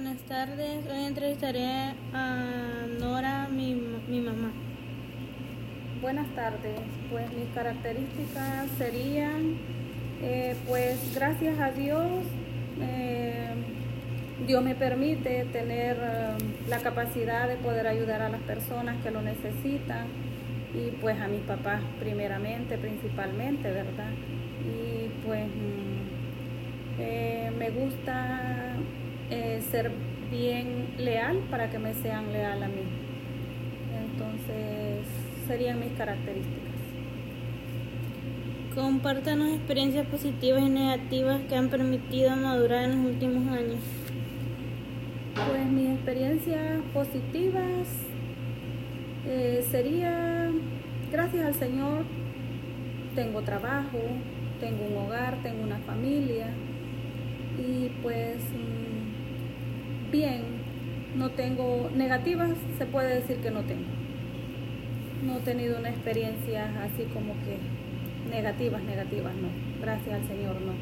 buenas tardes. Hoy entrevistaré a Nora, mi, mi mamá. Buenas tardes. Pues mis características serían, eh, pues gracias a Dios, eh, Dios me permite tener eh, la capacidad de poder ayudar a las personas que lo necesitan y pues a mis papás primeramente, principalmente, ¿verdad? Y pues mm, me gusta eh, ser bien leal para que me sean leal a mí. Entonces, serían mis características. Compártanos experiencias positivas y negativas que han permitido madurar en los últimos años. Pues mis experiencias positivas eh, sería, gracias al Señor, tengo trabajo, tengo un hogar, tengo una familia y pues bien, no tengo negativas, se puede decir que no tengo. No he tenido una experiencia así como que negativas, negativas, no. Gracias al Señor, no.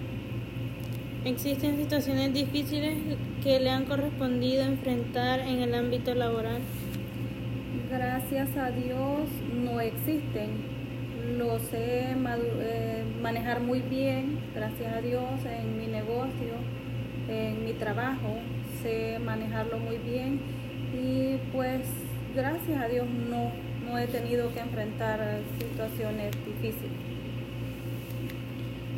¿Existen situaciones difíciles que le han correspondido enfrentar en el ámbito laboral? Gracias a Dios no existen. Lo sé eh, manejar muy bien, gracias a Dios, en mi negocio, en mi trabajo manejarlo muy bien y pues gracias a Dios no, no he tenido que enfrentar situaciones difíciles.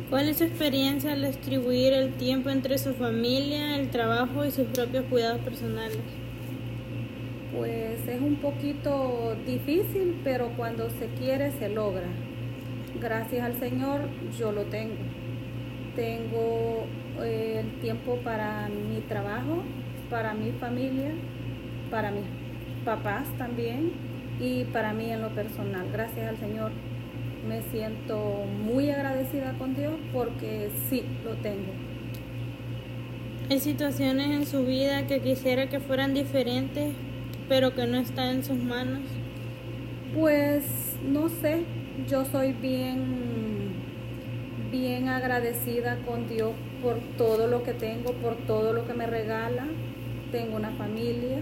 ¿Cuál es su experiencia al distribuir el tiempo entre su familia, el trabajo y sus propios cuidados personales? Pues es un poquito difícil, pero cuando se quiere se logra. Gracias al Señor yo lo tengo. Tengo eh, el tiempo para mi trabajo, para mi familia, para mis papás también y para mí en lo personal. Gracias al Señor me siento muy agradecida con Dios porque sí lo tengo. ¿Hay situaciones en su vida que quisiera que fueran diferentes, pero que no están en sus manos? Pues no sé, yo soy bien bien agradecida con Dios por todo lo que tengo, por todo lo que me regala tengo una familia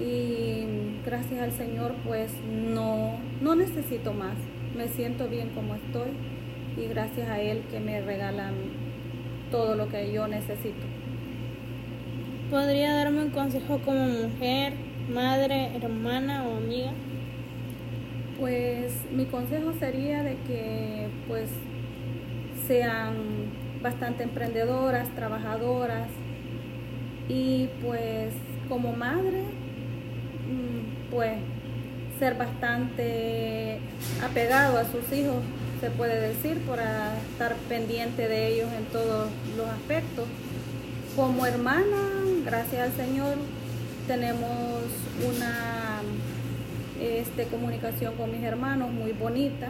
y gracias al Señor pues no, no necesito más. Me siento bien como estoy y gracias a Él que me regalan todo lo que yo necesito. ¿Podría darme un consejo como mujer, madre, hermana o amiga? Pues mi consejo sería de que pues sean bastante emprendedoras, trabajadoras, y pues como madre, mm, pues ser bastante apegado a sus hijos, se puede decir, por estar pendiente de ellos en todos los aspectos. Como hermana, gracias al Señor, tenemos una este, comunicación con mis hermanos muy bonita.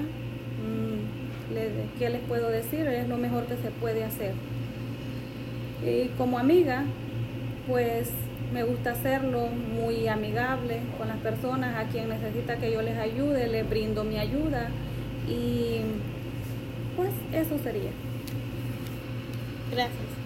¿Qué les puedo decir? Es lo mejor que se puede hacer. Y como amiga, pues me gusta hacerlo muy amigable con las personas, a quien necesita que yo les ayude, les brindo mi ayuda y pues eso sería. Gracias.